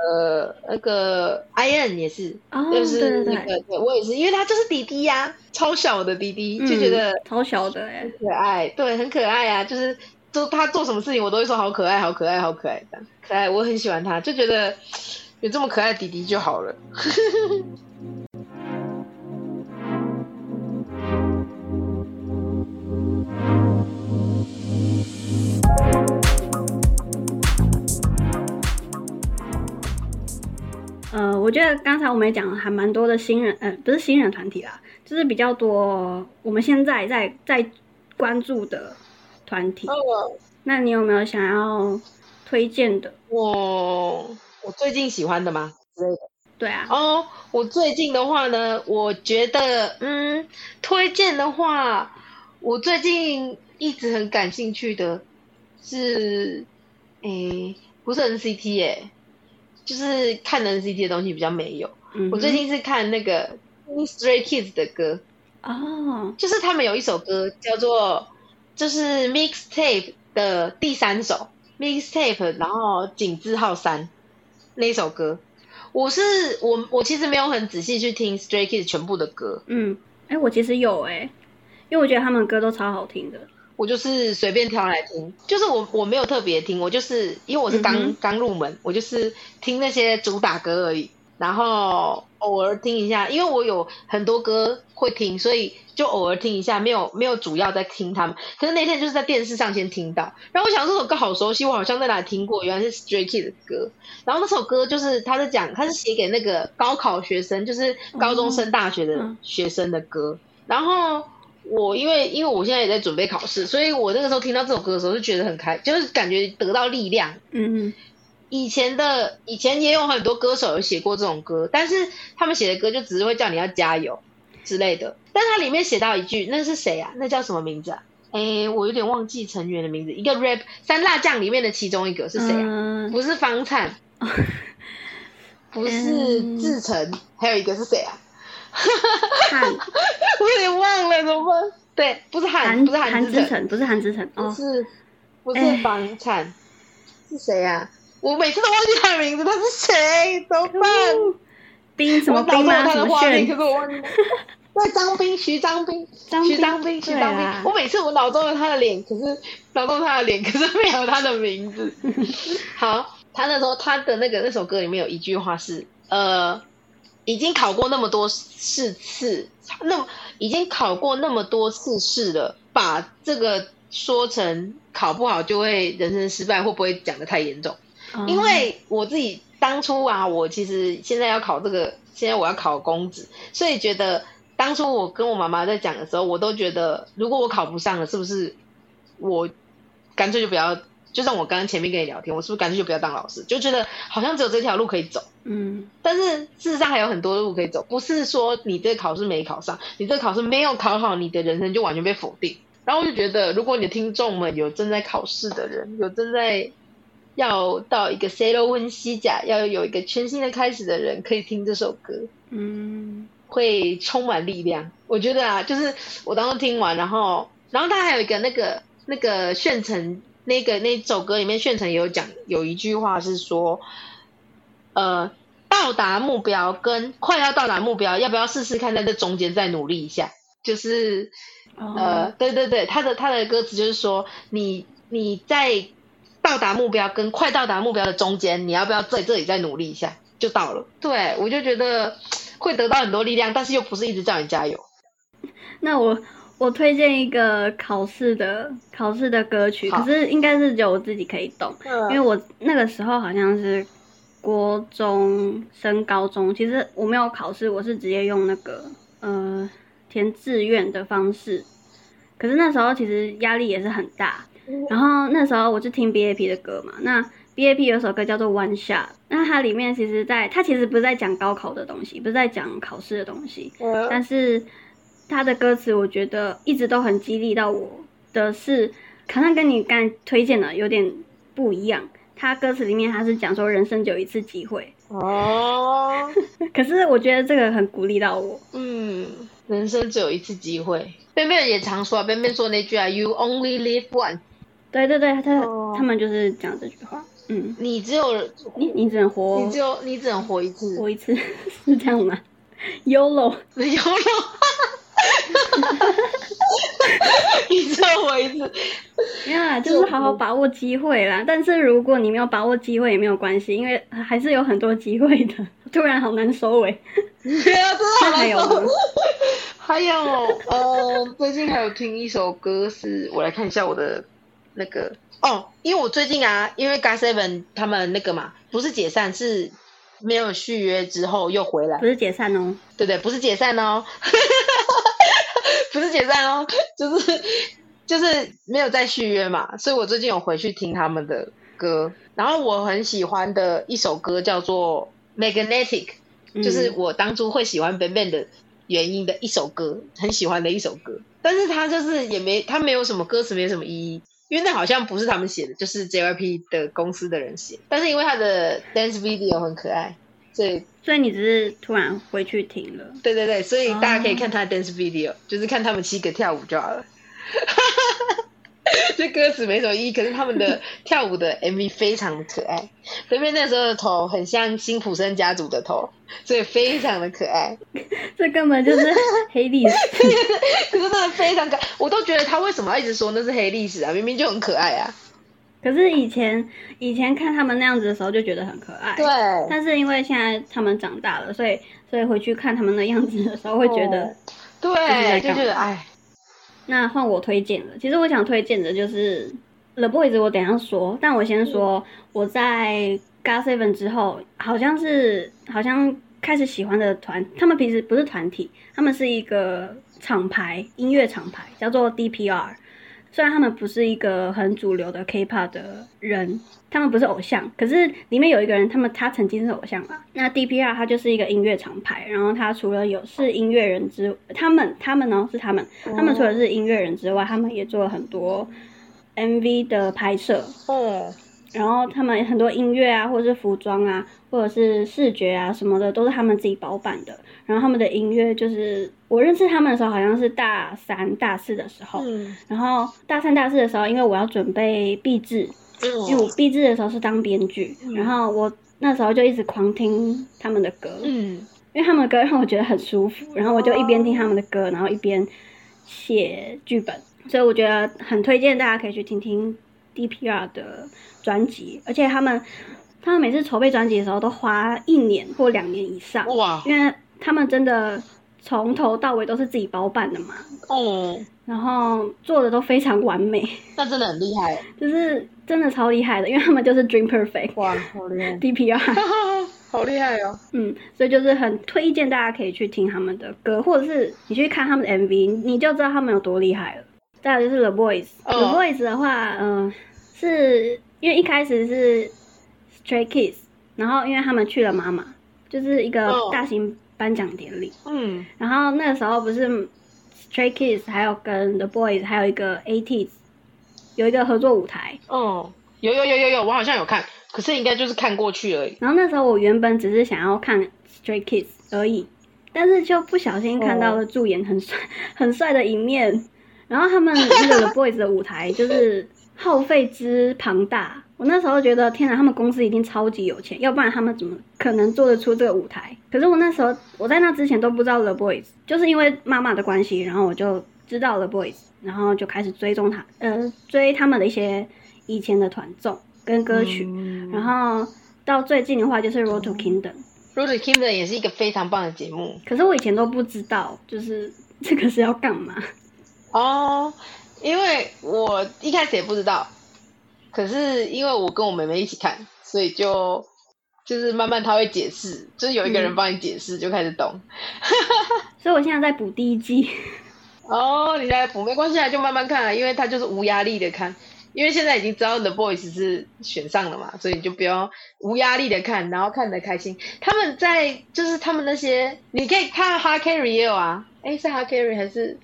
B: 那个 I N 也是，
A: 哦，
B: 就是那个
A: 对，
B: 对我也是，因为他就是弟弟呀、超小的弟弟，就觉得
A: 嗯超小的哎，
B: 可爱，对，很可爱啊，就是就他做什么事情，我都会说好可爱，好可爱，好可爱，这样可爱，我很喜欢他，就觉得有这么可爱的弟弟就好了。
A: 呃，我觉得刚才我们也讲了还蛮多的新人，呃，不是新人团体啦，就是比较多我们现在在在关注的团体。
B: 嗯，
A: 那你有没有想要推荐的？
B: 我我最近喜欢的吗？之类的。
A: 对啊，
B: 哦，我最近的话呢，我觉得，嗯，推荐的话，我最近一直很感兴趣的是，诶，不是 NCT 耶，就是看 NCT 的东西比较没有。
A: 嗯
B: 我最近是看那个 Stray Kids 的歌，
A: 哦，
B: 就是他们有一首歌叫做，就是 Mixtape 的第三首 Mixtape，然后井字号三那一首歌，我是我我其实没有很仔细去听 Stray Kids 全部的歌，
A: 嗯，哎，我其实有哎，因为我觉得他们的歌都超好听的。
B: 我就是随便挑来听，就是我我没有特别听，我就是因为我是刚、刚入门，我就是听那些主打歌而已，然后偶尔听一下，因为我有很多歌会听，所以就偶尔听一下，没有没有主要在听他们。可是那天就是在电视上先听到，然后我想这首歌好熟悉，我好像在哪里听过，原来是 Stray Kids 的歌。然后那首歌就是他是讲他是写给那个高考学生，就是高中生大学的
A: 嗯
B: 学生的歌，然后。我因为因为我现在也在准备考试，所以我那个时候听到这首歌的时候就觉得很开，就是感觉得到力量。
A: 嗯嗯
B: 以前的以前也有很多歌手有写过这种歌，但是他们写的歌就只是会叫你要加油之类的。但它里面写到一句，那是谁啊？那叫什么名字啊？诶，我有点忘记成员的名字。一个 rap 三辣酱里面的其中一个是谁啊？
A: 嗯
B: 不是方灿，不是
A: 嗯
B: 志成，还有一个是谁啊？
A: 汉
B: 我有点忘了，怎么办？对，不是韩，不是韩之城，
A: 韩之城，不是韩志成
B: 不
A: 哦。
B: 是不是
A: 哎
B: 房产，是谁啊？我每次都忘记他的名字，他是谁？怎么办？
A: 冰什么冰吗？
B: 他的画面，可
A: 炫？
B: 是我忘记了。对，张斌，徐张斌，徐张斌，徐张斌。我每次我脑中有他的脸，可是脑中他的脸，可是没有他的名字。好，他那时候他的那个那首歌里面有一句话是，呃，已经考过那么多试次，那已经考过那么多次试了，把这个说成考不好就会人生失败，会不会讲的太严重？
A: 哦
B: 因为我自己当初啊，我其实现在要考这个，现在我要考公职，所以觉得当初我跟我妈妈在讲的时候，我都觉得如果我考不上了，是不是我干脆就不要？就像我刚刚前面跟你聊天，我是不是干脆就不要当老师？就觉得好像只有这条路可以走，
A: 嗯
B: 但是事实上还有很多路可以走，不是说你这个考试没考上，你这个考试没有考好，你的人生就完全被否定。然后我就觉得，如果你的听众们有正在考试的人，有正在要到一个 l o 温西甲，要有一个全新的开始的人，可以听这首歌，
A: 嗯
B: 会充满力量。我觉得啊，就是我当时听完，然后，然后他还有一个那个那个炫城那个那首歌里面，炫城也有讲有一句话是说，呃，到达目标跟快要到达目标，要不要试试看在这中间再努力一下？就是
A: 哦
B: 呃，对对对，他的他的歌词就是说，你你在到达目标跟快到达目标的中间，你要不要在这里再努力一下，就到了。对我就觉得会得到很多力量，但是又不是一直叫你加油。
A: 那我我推荐一个考试的考试的歌曲，可是应该是只有我自己可以懂，因为我那个时候好像是国中升高中，其实我没有考试，我是直接用那个呃填志愿的方式，可是那时候其实压力也是很大，然后那时候我就听 BAP 的歌嘛，那 BAP 有首歌叫做 One Shot，那它里面其实在它其实不是在讲高考的东西，不是在讲考试的东西，
B: 呃
A: 但是它的歌词我觉得一直都很激励到我的是，好像跟你刚才推荐的有点不一样。它歌词里面他是讲说人生只有一次机会，
B: 哦，
A: 可是我觉得这个很鼓励到我。
B: 嗯，人生只有一次机会。边边也常说啊，边边说那句啊，You only live once，
A: 对对对，他、
B: 哦
A: 他们就是讲这句话。嗯，
B: 你只有
A: 你你只能活
B: 你只有你只能活一次，
A: 活一次，是这样吗
B: 了，你 只有活一次。
A: 没有啦，就是好好把握机会啦。但是如果你没有把握机会也没有关系，因为还是有很多机会的。突然好难收尾。
B: 没有，真的好
A: 那还有吗？
B: 还有，呃，最近还有听一首歌是，我来看一下我的那个哦，因为我最近啊，因为 GOT Seven 他们那个嘛，不是解散，是没有续约之后又回来
A: 不，是解散哦。
B: 对不对？不是解散哦，不是解散哦，就是就是没有再续约嘛，所以我最近有回去听他们的歌，然后我很喜欢的一首歌叫做《Magnetic》，就是我当初会喜欢 Ben Ben 的原因的一首歌，很喜欢的一首歌。但是他就是也没他没有什么歌词，没什么意义，因为那好像不是他们写的，就是 JYP 的公司的人写。但是因为他的 dance video 很可爱，所以
A: 所以你只是突然回去听了。
B: 对对对，所以大家可以看他的 dance video，、就是看他们七个跳舞就好了。这歌词没什么意义，可是他们的跳舞的 MV 非常的可爱。菲菲那时候的头很像辛普森家族的头，所以非常的可爱。
A: 这根本就是黑历史。
B: 可是真的非常可爱，我都觉得他为什么要一直说那是黑历史啊？明明就很可爱啊。
A: 可是以前以前看他们那样子的时候就觉得很可爱，
B: 对，
A: 但是因为现在他们长大了，所以所以回去看他们的样子的时候，会觉得、
B: 哦对，就觉得哎，
A: 那换我推荐了。其实我想推荐的就是 The Boys，我等下说，但我先说我在 God Seven 之后，好像是好像开始喜欢的团，他们平时不是团体，他们是一个厂牌，音乐厂牌，叫做 DPR。虽然他们不是一个很主流的 K-pop 的人，他们不是偶像，可是里面有一个人，他们他曾经是偶像嘛。那 DPR 他就是一个音乐厂牌，然后他除了有是音乐人之，他们他们呢是他们，他们除了是音乐人之外，他们也做了很多 MV 的拍摄，
B: 哦，
A: 然后他们很多音乐啊，或者是服装啊，或者是视觉啊什么的，都是他们自己包办的。然后他们的音乐就是我认识他们的时候，好像是大三、大四的时候。
B: 嗯。
A: 然后大三、大四的时候，因为我要准备毕制，因为我毕制的时候是当编剧，然后我那时候就一直狂听他们的歌，
B: 嗯，
A: 因为他们的歌让我觉得很舒服，然后我就一边听他们的歌，然后一边写剧本，所以我觉得很推荐大家可以去听听 DPR 的专辑，而且他们他们每次筹备专辑的时候都花一年或两年以上，
B: 哇，
A: 因为他们真的从头到尾都是自己包办的嘛，
B: 哦，
A: 然后做的都非常完美，
B: 那真的很厉害，
A: 就是真的超厉害的，因为他们就是 Dream Perfect
B: 哇，好厉害，
A: DPR。
B: 好厉害哦，
A: 嗯，所以就是很推荐大家可以去听他们的歌，或者是你去看他们的 MV，你就知道他们有多厉害了。再来就是 The Boys，The、
B: 哦
A: Boys 的话，嗯、是因为一开始是 Stray Kids，然后因为他们去了妈妈，就是一个
B: 哦。
A: 大型颁奖典礼，
B: 嗯，
A: 然后那个时候不是 Stray Kids 还有跟 The Boys 还有一个 ATEEZ 有一个合作舞台，
B: 哦，有有有有有，我好像有看，可是应该就是看过去而已，
A: 然后那时候我原本只是想要看 Stray Kids 而已，但是就不小心看到了驻颜很帅、很帅的一面。然后他们那个 The Boys 的舞台就是耗费之庞大，我那时候觉得天哪，他们公司一定超级有钱，要不然他们怎么可能做得出这个舞台？可是我那时候我在那之前都不知道 The Boys，就是因为妈妈的关系，然后我就知道 The Boys，然后就开始追踪他，呃，追他们的一些以前的团综跟歌曲。
B: 嗯
A: 然后到最近的话就是《Road to Kingdom》
B: ，Road to Kingdom 也是一个非常棒的节目
A: 可是我以前都不知道，就是这个是要干嘛。
B: 哦，因为我一开始也不知道，可是因为我跟我妹妹一起看，所以就就是慢慢她会解释，就是有一个人帮你解释，就开始懂。
A: 所以我现在在补第一季，
B: 哦，你在补没关系啊，就慢慢看啊，因为他就是无压力的看，因为现在已经知道 The Boys 是选上了嘛，所以你就不要无压力的看，然后看得开心。他们在就是他们那些，你可以看 Ha Carry 也有啊，诶，是 Ha Carry 还是？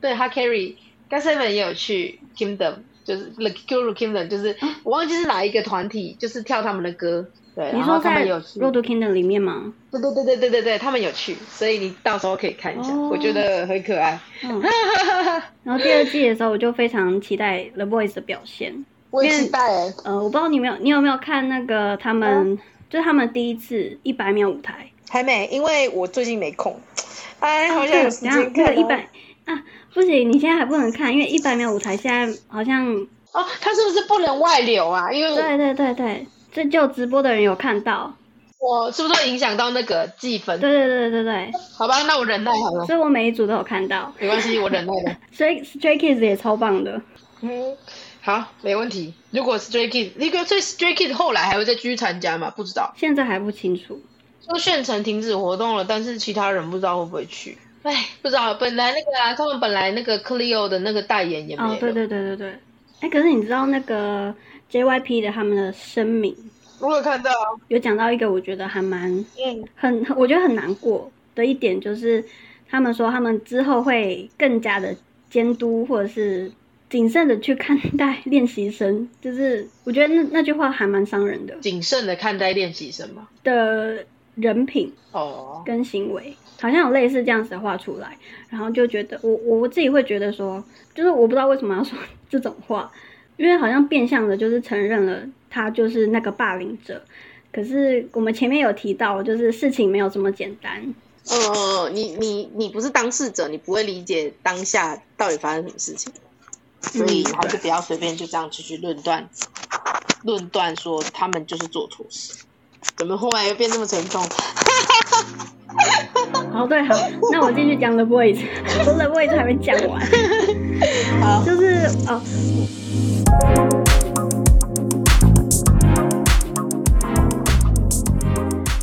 B: 对 Ha Carry，跟 Seven 也有去 Kingdom，就是 The Q Kingdom，就是我忘记是哪一个团体，就是跳他们的歌。对，
A: 你说在《
B: 他们有去
A: ，Road to Kingdom》里面吗？
B: 对对对对对对对，他们有去，所以你到时候可以看一下，
A: 哦
B: 我觉得很可爱。
A: 嗯，然后第二季的时候，我就非常期待 The Boys 的表现。
B: 我也期待哎。
A: 呃，我不知道你有没有，你有没有看那个他们，就是他们第一次一百秒舞台，
B: 还没，因为我最近没空。哎，好
A: 对，
B: 像有时间看哦。
A: 那个一百啊，不行，你现在还不能看，因为一百秒舞台现在好像，
B: 哦，它是不是不能外流啊？因为
A: 对对对对，这就直播的人有看到，
B: 我是不是会影响到那个计分？
A: 对对对对对，
B: 好吧，那我忍耐好了，
A: 所以我每一组都有看到，
B: 没关系，我忍耐了。
A: 所以 Stray Kids 也超棒的。
B: 嗯，好，没问题。如果 Stray Kids，那个所以 Stray Kids 后来还会再继续参加吗？不知道。
A: 现在还不清楚，
B: 说县城停止活动了，但是其他人不知道会不会去。哎，不知道，本来那个啊，他们本来那个 Cleo 的那个代言也没了。
A: 哦，对对对对对。哎，可是你知道那个 JYP 的他们的声明，
B: 我有看到，
A: 有讲到一个我觉得还蛮
B: 嗯，
A: 很，我觉得很难过的一点就是，他们说他们之后会更加的监督或者是谨慎的去看待练习生，就是我觉得那那句话还蛮伤人的
B: 谨慎的看待练习生嘛。
A: 的人品
B: 哦，
A: 跟行为，好像有类似这样子的话出来，然后就觉得我我自己会觉得说，就是我不知道为什么要说 这种话，因为好像变相的就是承认了他就是那个霸凌者。可是我们前面有提到，就是事情没有这么简单。
D: 呃，你你你不是当事者，你不会理解当下到底发生什么事情，所以还是不要随便就这样去去论断，论断说他们就是做错事。怎么后来又变这么沉重？
A: 好，对，好，那我继续讲 The Boys，我 The Boys 还没讲完，
D: 好，
A: 就是哦，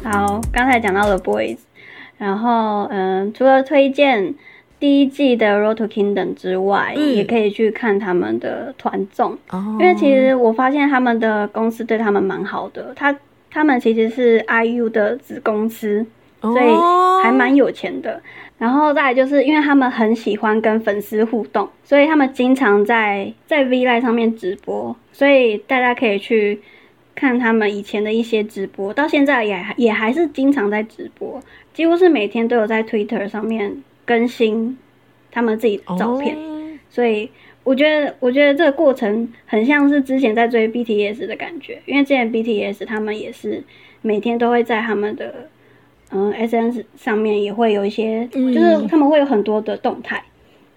A: 好，刚才讲到 The Boys，然后嗯，除了推荐第一季的《Road to Kingdom》之外，
C: 嗯
A: 也可以去看他们的团综。
C: 哦
A: 因为其实我发现他们的公司对他们蛮好的，他他们其实是 IU 的子公司，所以
C: 哦
A: 还蛮有钱的。然后再来就是因为他们很喜欢跟粉丝互动，所以他们经常在在 V Live 上面直播，所以大家可以去看他们以前的一些直播，到现在也还也还是经常在直播，几乎是每天都有在 Twitter 上面更新他们自己的照片。
C: 哦
A: 所以我觉得，我觉得这个过程很像是之前在追 BTS 的感觉，因为之前 BTS 他们也是每天都会在他们的嗯 SNS 上面也会有一些，
C: 嗯
A: 就是他们会有很多的动态，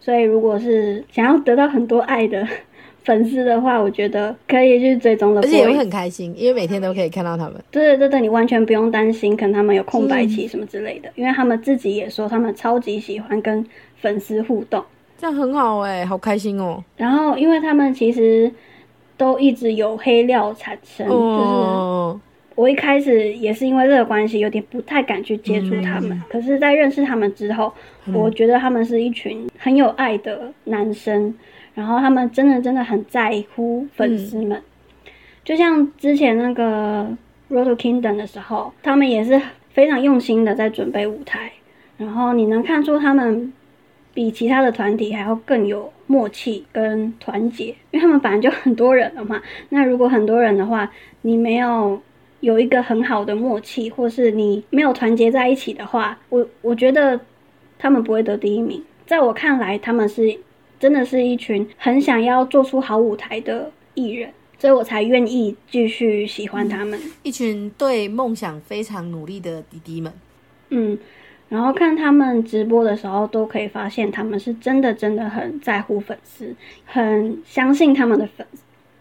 A: 所以如果是想要得到很多爱的 粉丝的话，我觉得可以去追踪的
C: 而且也会。很开心，因为每天都可以看到他们。
A: 对对对对，你完全不用担心，可能他们有空白期什么之类的，因为他们自己也说他们超级喜欢跟粉丝互动。
C: 这样很好哎、好开心哦！
A: 然后，因为他们其实都一直有黑料产生，就是
C: 哦，
A: 我一开始也是因为这个关系，有点不太敢去接触他们。可是，在认识他们之后，我觉得他们是一群很有爱的男生，然后他们真的真的很在乎粉丝们。就像之前那个《Road to Kingdom》的时候，他们也是非常用心的在准备舞台，然后你能看出他们比其他的团体还要更有默契跟团结，因为他们本来就很多人了嘛。那如果很多人的话，你没有有一个很好的默契，或是你没有团结在一起的话，我我觉得他们不会得第一名。在我看来，他们是真的是一群很想要做出好舞台的艺人，所以我才愿意继续喜欢他们。
C: 一群对梦想非常努力的弟弟们。
A: 嗯，然后看他们直播的时候，都可以发现他们是真的真的很在乎粉丝，很相信他们的粉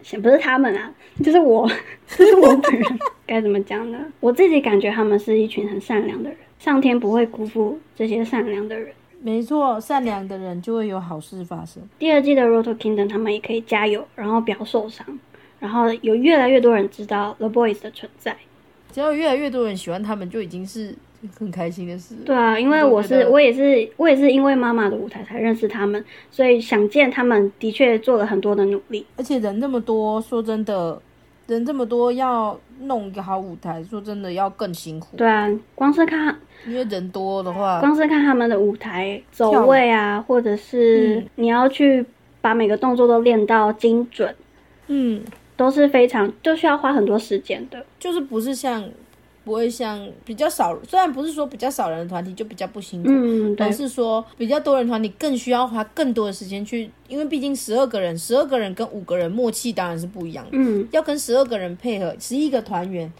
A: 丝，不是他们啊，就是我，就是我本人。该怎么讲呢？我自己感觉他们是一群很善良的人，上天不会辜负这些善良的人。
C: 没错，善良的人就会有好事发生。
A: 第二季的《Road to Kingdom》，他们也可以加油，然后不要受伤，然后有越来越多人知道 The Boys 的存在。
C: 只要有越来越多人喜欢他们，就已经是 很开心的事。
A: 对啊，因为我是
C: 我
A: 我也是我也是因为妈妈的舞台才认识他们，所以想见他们的确做了很多的努力。
C: 而且人这么多，说真的，人这么多，要弄一个好舞台，说真的要更辛苦。
A: 对啊，光是看
C: 因为人多的话，
A: 光是看他们的舞台走位啊，或者是
C: 嗯
A: 你要去把每个动作都练到精准，
C: 嗯，
A: 都是非常都需要花很多时间的。
C: 就是不是像，不会像比较少，虽然不是说比较少人的团体就比较不辛苦，
A: 嗯，
C: 而，是说比较多人团体更需要花更多的时间去，因为毕竟十二个人，十二个人跟五个人默契当然是不一样的，
A: 嗯，
C: 要跟十二个人配合，十一个团员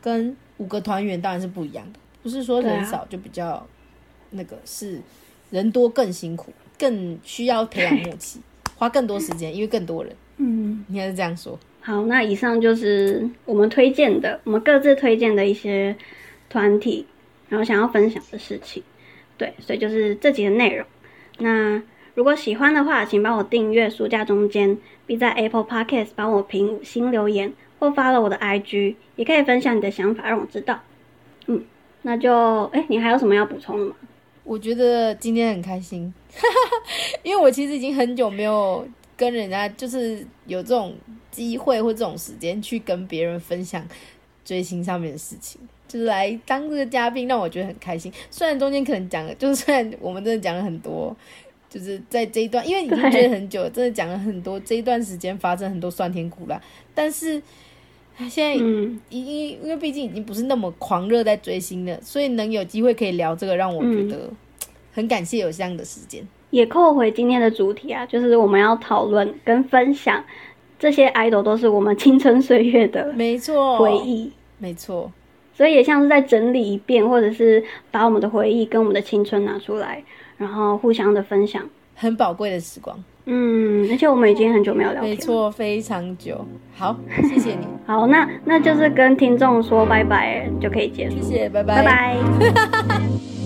C: 跟五个团员当然是不一样的，不是说人少就比较那个，是人多更辛苦，更需要培养默契，花更多时间，因为更多人，
A: 嗯，
C: 应该是这样说。
A: 好，那以上就是我们推荐的，我们各自推荐的一些团体，然后想要分享的事情。对，所以就是这集的内容。那如果喜欢的话，请帮我订阅书架中间，并在 Apple Podcast 帮我评五星留言，或发了我的 IG，也可以分享你的想法让我知道。嗯，那就哎，你还有什么要补充的吗？
B: 我觉得今天很开心，因为我其实已经很久没有跟人家就是有这种机会或这种时间去跟别人分享追星上面的事情，就是来当这个嘉宾，让我觉得很开心。虽然中间可能讲了，就是虽然我们真的讲了很多，就是在这一段，因为已经追很久，真的讲了很多这一段时间发生很多酸甜苦辣，但是。现在
A: 嗯，
B: 因因因为毕竟已经不是那么狂热在追星了，所以能有机会可以聊这个，让我觉得很感谢有这样的时间。
A: 也扣回今天的主题啊，就是我们要讨论跟分享这些 idol 都是我们青春岁月的
B: 没错，
A: 回，忆，
B: 没错，
A: 所以也像是在整理一遍，或者是把我们的回忆跟我们的青春拿出来，然后互相的分享。
B: 很宝贵的时光，
A: 嗯，而且我们已经很久没有聊天。
B: 没错，非常久。好，谢谢你，
A: 好，那那就是跟听众说拜拜就可以结束。
B: 谢谢，拜
A: 拜拜。